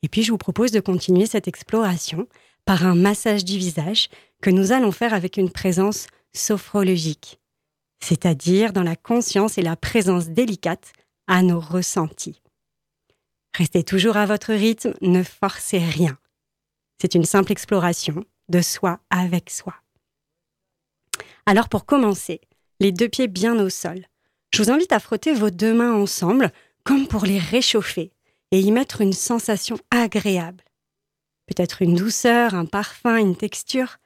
Et puis je vous propose de continuer cette exploration par un massage du visage que nous allons faire avec une présence sophrologique, c'est-à-dire dans la conscience et la présence délicate à nos ressentis. Restez toujours à votre rythme, ne forcez rien. C'est une simple exploration de soi avec soi. Alors pour commencer, les deux pieds bien au sol, je vous invite à frotter vos deux mains ensemble comme pour les réchauffer et y mettre une sensation agréable. Peut-être une douceur, un parfum, une texture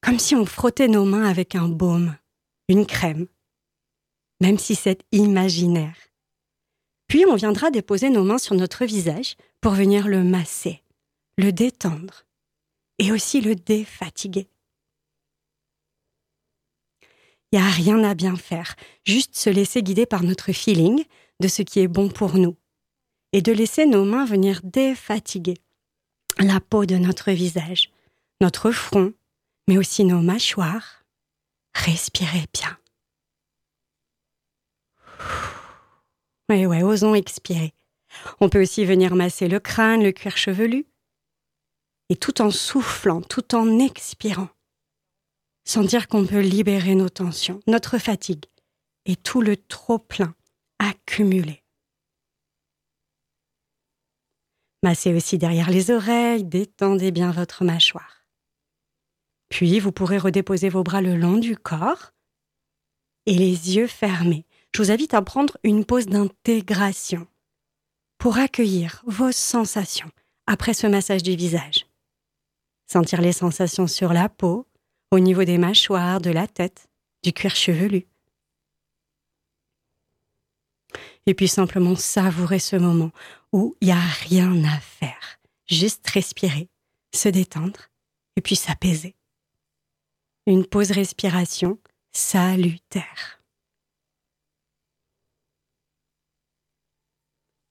comme si on frottait nos mains avec un baume, une crème, même si c'est imaginaire. Puis on viendra déposer nos mains sur notre visage pour venir le masser, le détendre et aussi le défatiguer. Il n'y a rien à bien faire, juste se laisser guider par notre feeling de ce qui est bon pour nous et de laisser nos mains venir défatiguer la peau de notre visage, notre front, mais aussi nos mâchoires. Respirez bien. Oui, ouais, osons expirer. On peut aussi venir masser le crâne, le cuir chevelu. Et tout en soufflant, tout en expirant, sentir qu'on peut libérer nos tensions, notre fatigue et tout le trop-plein accumulé. Massez aussi derrière les oreilles, détendez bien votre mâchoire. Puis vous pourrez redéposer vos bras le long du corps et les yeux fermés. Je vous invite à prendre une pause d'intégration pour accueillir vos sensations après ce massage du visage. Sentir les sensations sur la peau, au niveau des mâchoires, de la tête, du cuir chevelu. Et puis simplement savourer ce moment où il n'y a rien à faire. Juste respirer, se détendre et puis s'apaiser. Une pause respiration salutaire.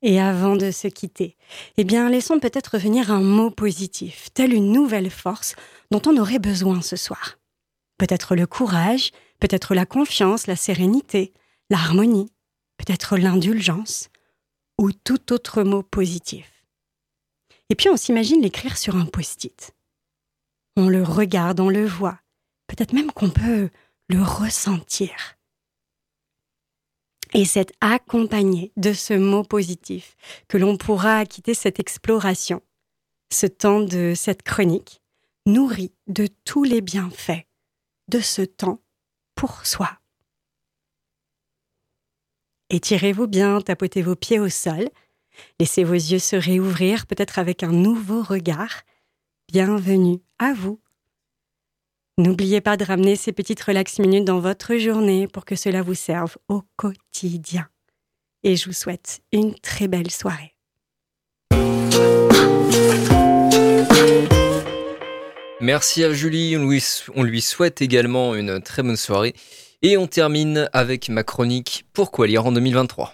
Et avant de se quitter, eh bien, laissons peut-être venir un mot positif, tel une nouvelle force dont on aurait besoin ce soir. Peut-être le courage, peut-être la confiance, la sérénité, l'harmonie, peut-être l'indulgence, ou tout autre mot positif. Et puis on s'imagine l'écrire sur un post-it. On le regarde, on le voit, peut-être même qu'on peut le ressentir. Et c'est accompagné de ce mot positif que l'on pourra quitter cette exploration, ce temps de cette chronique, nourri de tous les bienfaits de ce temps pour soi. Étirez-vous bien, tapotez vos pieds au sol, laissez vos yeux se réouvrir peut-être avec un nouveau regard. Bienvenue à vous. N'oubliez pas de ramener ces petites relax minutes dans votre journée pour que cela vous serve au quotidien. Et je vous souhaite une très belle soirée. Merci à Julie, on lui souhaite également une très bonne soirée. Et on termine avec ma chronique Pourquoi lire en 2023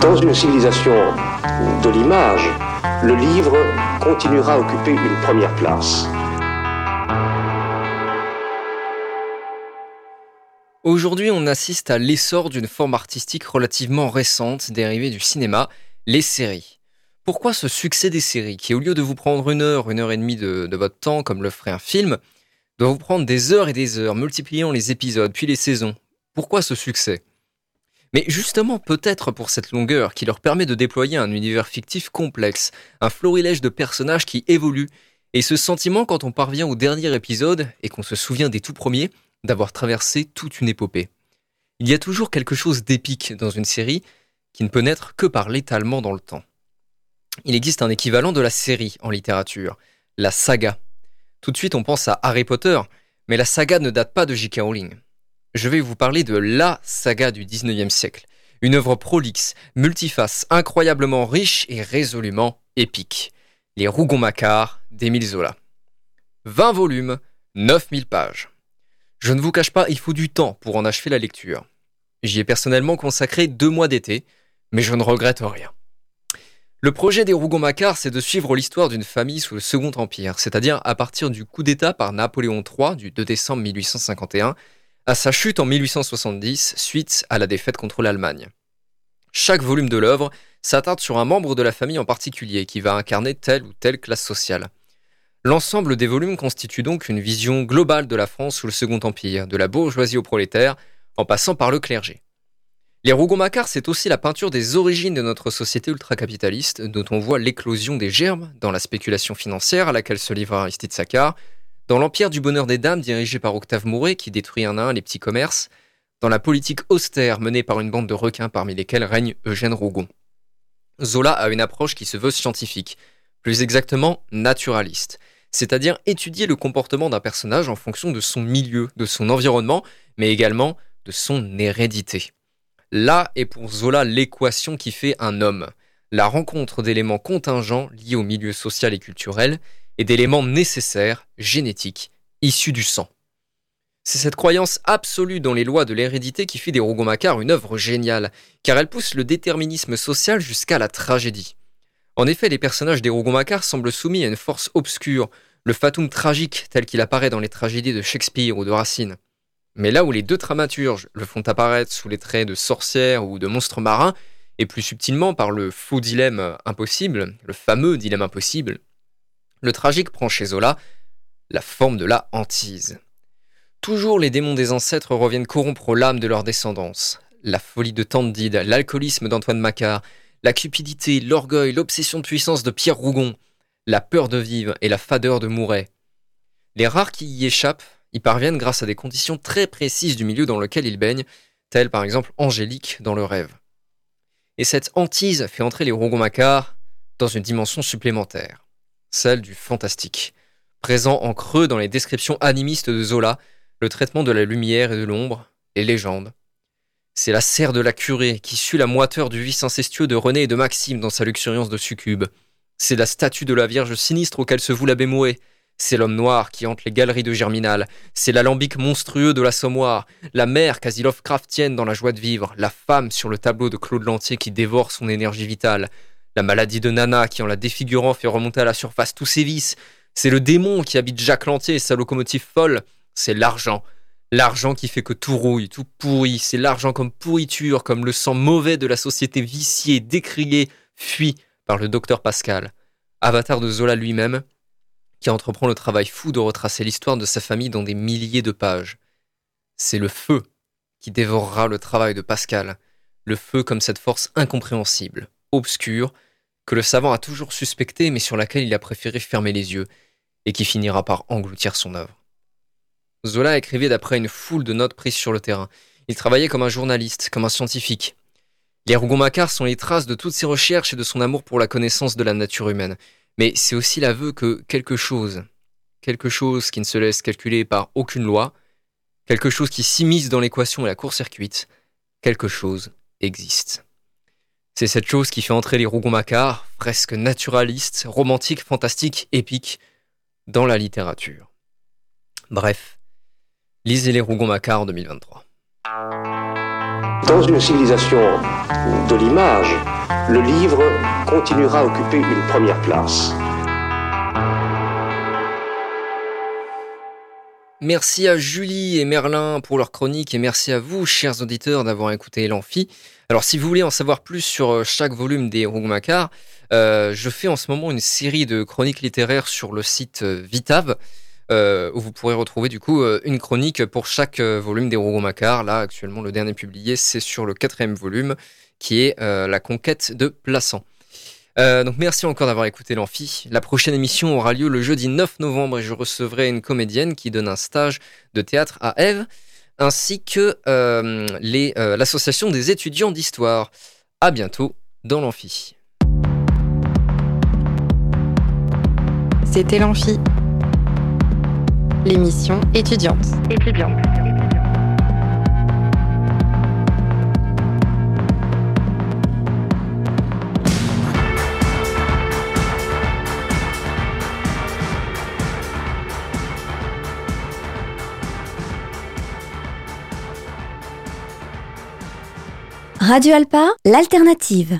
Dans une civilisation de l'image, le livre continuera à occuper une première place. Aujourd'hui, on assiste à l'essor d'une forme artistique relativement récente dérivée du cinéma, les séries. Pourquoi ce succès des séries qui, au lieu de vous prendre une heure, une heure et demie de, votre temps comme le ferait un film, doit vous prendre des heures et des heures, multipliant les épisodes, puis les saisons? Pourquoi ce succès? Mais justement, peut-être pour cette longueur qui leur permet de déployer un univers fictif complexe, un florilège de personnages qui évoluent, et ce sentiment quand on parvient au dernier épisode et qu'on se souvient des tout premiers, d'avoir traversé toute une épopée. Il y a toujours quelque chose d'épique dans une série qui ne peut naître que par l'étalement dans le temps. Il existe un équivalent de la série en littérature, la saga. Tout de suite, on pense à Harry Potter, mais la saga ne date pas de J.K. Rowling. Je vais vous parler de la saga du 19e siècle, une œuvre prolixe, multiface, incroyablement riche et résolument épique. Les Rougon-Macquart d'Émile Zola. 20 volumes, 9000 pages. Je ne vous cache pas, il faut du temps pour en achever la lecture. J'y ai personnellement consacré deux mois d'été, mais je ne regrette rien. Le projet des Rougon-Macquart, c'est de suivre l'histoire d'une famille sous le Second Empire, c'est-à-dire à partir du coup d'État par Napoléon III du 2 décembre 1851 à sa chute en 1870 suite à la défaite contre l'Allemagne. Chaque volume de l'œuvre s'attarde sur un membre de la famille en particulier qui va incarner telle ou telle classe sociale. L'ensemble des volumes constitue donc une vision globale de la France sous le Second Empire, de la bourgeoisie au prolétaire, en passant par le clergé. Les Rougon-Macquart, c'est aussi la peinture des origines de notre société ultracapitaliste, dont on voit l'éclosion des germes dans la spéculation financière à laquelle se livre Aristide Saccar, dans l'empire du bonheur des dames dirigé par Octave Mouret qui détruit un à un les petits commerces, dans la politique austère menée par une bande de requins parmi lesquels règne Eugène Rougon. Zola a une approche qui se veut scientifique, plus exactement naturaliste, c'est-à-dire étudier le comportement d'un personnage en fonction de son milieu, de son environnement, mais également de son hérédité. Là est pour Zola l'équation qui fait un homme, la rencontre d'éléments contingents liés au milieu social et culturel et d'éléments nécessaires, génétiques, issus du sang. C'est cette croyance absolue dans les lois de l'hérédité qui fait des Rougon-Macquart une œuvre géniale, car elle pousse le déterminisme social jusqu'à la tragédie. En effet, les personnages des Rougon-Macquart semblent soumis à une force obscure, le fatum tragique tel qu'il apparaît dans les tragédies de Shakespeare ou de Racine. Mais là où les deux dramaturges le font apparaître sous les traits de sorcières ou de monstres marins, et plus subtilement par le faux dilemme impossible, le fameux dilemme impossible, le tragique prend chez Zola la forme de la hantise. Toujours les démons des ancêtres reviennent corrompre l'âme de leur descendance. La folie de Tandide, l'alcoolisme d'Antoine Macquart, la cupidité, l'orgueil, l'obsession de puissance de Pierre Rougon, la peur de vivre et la fadeur de Mouret. Les rares qui y échappent y parviennent grâce à des conditions très précises du milieu dans lequel ils baignent, telles par exemple Angélique dans le rêve. Et cette hantise fait entrer les Rougon-Macquart dans une dimension supplémentaire, celle du fantastique, présent en creux dans les descriptions animistes de Zola, le traitement de la lumière et de l'ombre, les légendes. C'est la serre de la curée qui sue la moiteur du vice incestueux de René et de Maxime dans sa luxuriance de succube. C'est la statue de la Vierge sinistre auquel se voue l'abbé Mouet. C'est l'homme noir qui hante les galeries de Germinal. C'est l'alambic monstrueux de l'assommoir. La mère quasi Lovecraftienne dans la joie de vivre. La femme sur le tableau de Claude Lantier qui dévore son énergie vitale. La maladie de Nana qui en la défigurant fait remonter à la surface tous ses vices. C'est le démon qui habite Jacques Lantier et sa locomotive folle. C'est l'argent. L'argent qui fait que tout rouille, tout pourrit. C'est l'argent comme pourriture, comme le sang mauvais de la société viciée, décriée, fuit par le docteur Pascal, avatar de Zola lui-même, qui entreprend le travail fou de retracer l'histoire de sa famille dans des milliers de pages. C'est le feu qui dévorera le travail de Pascal, le feu comme cette force incompréhensible, obscure, que le savant a toujours suspectée mais sur laquelle il a préféré fermer les yeux, et qui finira par engloutir son œuvre. Zola écrivait d'après une foule de notes prises sur le terrain. Il travaillait comme un journaliste, comme un scientifique. Les Rougon-Macquart sont les traces de toutes ses recherches et de son amour pour la connaissance de la nature humaine. Mais c'est aussi l'aveu que quelque chose, quelque chose qui ne se laisse calculer par aucune loi, quelque chose qui s'immisce dans l'équation et la court-circuite, quelque chose existe. C'est cette chose qui fait entrer les Rougon-Macquart, presque naturalistes, romantiques, fantastiques, épiques, dans la littérature. Bref, lisez les Rougon-Macquart en 2023. Dans une civilisation de l'image, le livre continuera à occuper une première place. Merci à Julie et Merlin pour leur chronique et merci à vous, chers auditeurs, d'avoir écouté l'Amphi. Alors, si vous voulez en savoir plus sur euh, chaque volume des Rougon-Macquart, euh, je fais en ce moment une série de chroniques littéraires sur le site euh, Vitav. Euh, où vous pourrez retrouver du coup euh, une chronique pour chaque euh, volume des Rougon-Macquart. Là, actuellement, le dernier publié, c'est sur le quatrième volume, qui est La conquête de Plassans. donc merci encore d'avoir écouté l'Amphi. La prochaine émission aura lieu le jeudi 9 novembre et je recevrai une comédienne qui donne un stage de théâtre à Ève, ainsi que l'association des étudiants d'histoire. À bientôt dans l'Amphi. C'était l'Amphi l'émission étudiante. Étudiante. Radio Alpa, l'alternative.